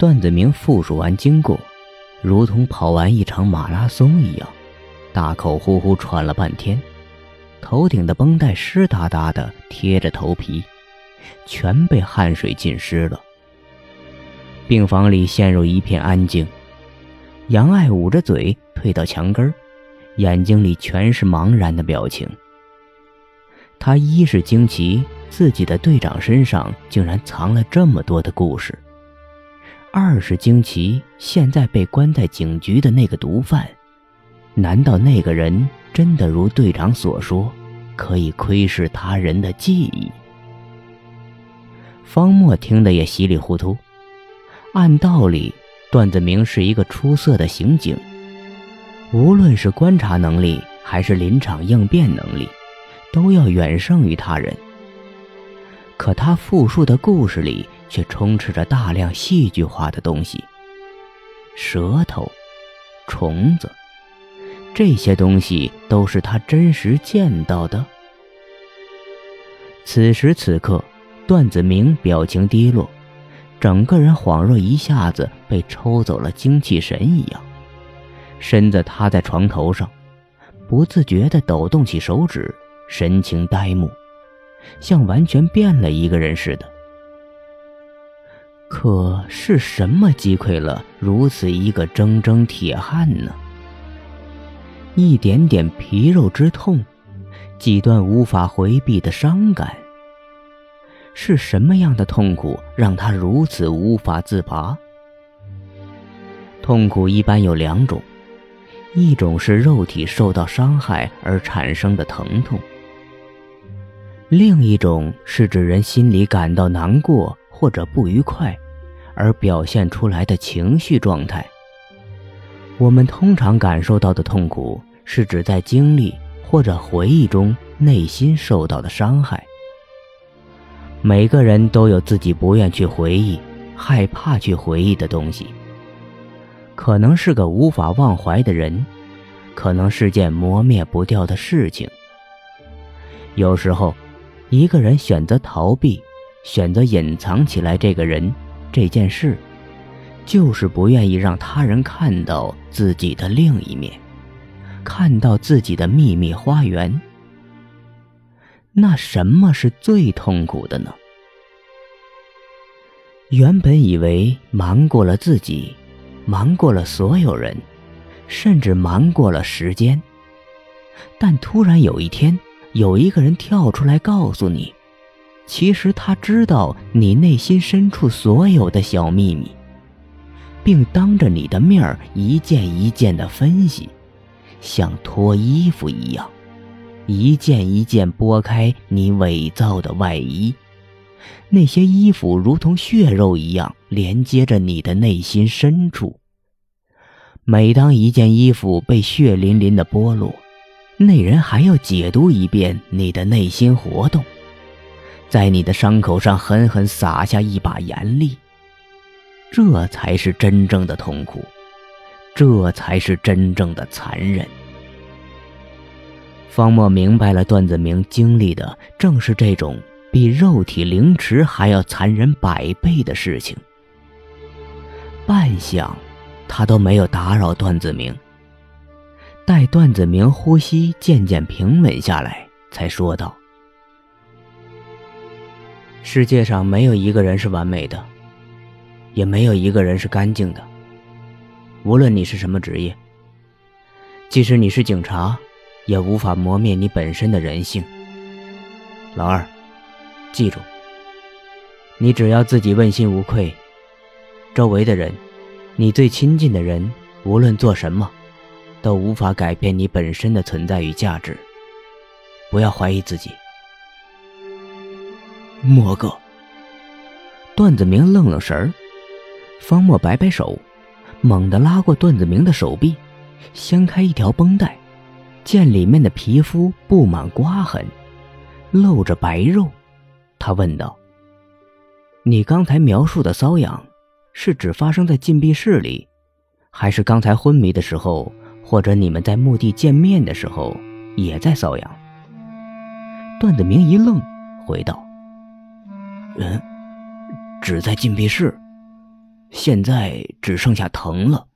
段子明复述完经过，如同跑完一场马拉松一样，大口呼呼喘了半天，头顶的绷带湿哒哒的贴着头皮，全被汗水浸湿了。病房里陷入一片安静，杨爱捂着嘴退到墙根，眼睛里全是茫然的表情。他一是惊奇自己的队长身上竟然藏了这么多的故事，二是惊奇现在被关在警局的那个毒贩，难道那个人真的如队长所说，可以窥视他人的记忆？方墨听得也稀里糊涂。按道理，段子明是一个出色的刑警，无论是观察能力还是临场应变能力，都要远胜于他人。可他复述的故事里却充斥着大量戏剧化的东西，舌头、虫子，这些东西都是他真实见到的。此时此刻，段子明表情低落。整个人恍若一下子被抽走了精气神一样，身子塌在床头上，不自觉地抖动起手指，神情呆木，像完全变了一个人似的。可是什么击溃了如此一个铮铮铁汉呢？一点点皮肉之痛，几段无法回避的伤感。是什么样的痛苦让他如此无法自拔？痛苦一般有两种，一种是肉体受到伤害而产生的疼痛，另一种是指人心里感到难过或者不愉快，而表现出来的情绪状态。我们通常感受到的痛苦，是指在经历或者回忆中内心受到的伤害。每个人都有自己不愿去回忆、害怕去回忆的东西。可能是个无法忘怀的人，可能是件磨灭不掉的事情。有时候，一个人选择逃避，选择隐藏起来，这个人、这件事，就是不愿意让他人看到自己的另一面，看到自己的秘密花园。那什么是最痛苦的呢？原本以为瞒过了自己，瞒过了所有人，甚至瞒过了时间。但突然有一天，有一个人跳出来告诉你，其实他知道你内心深处所有的小秘密，并当着你的面儿一件一件的分析，像脱衣服一样。一件一件剥开你伪造的外衣，那些衣服如同血肉一样连接着你的内心深处。每当一件衣服被血淋淋的剥落，那人还要解读一遍你的内心活动，在你的伤口上狠狠撒下一把盐粒。这才是真正的痛苦，这才是真正的残忍。方墨明白了，段子明经历的正是这种比肉体凌迟还要残忍百倍的事情。半晌，他都没有打扰段子明。待段子明呼吸渐渐平稳下来，才说道：“世界上没有一个人是完美的，也没有一个人是干净的。无论你是什么职业，即使你是警察。”也无法磨灭你本身的人性。老二，记住，你只要自己问心无愧，周围的人，你最亲近的人，无论做什么，都无法改变你本身的存在与价值。不要怀疑自己。莫哥，段子明愣愣神儿，方墨摆摆手，猛地拉过段子明的手臂，掀开一条绷带。见里面的皮肤布满刮痕，露着白肉，他问道：“你刚才描述的瘙痒，是指发生在禁闭室里，还是刚才昏迷的时候，或者你们在墓地见面的时候也在瘙痒？”段子明一愣，回道：“人，只在禁闭室，现在只剩下疼了。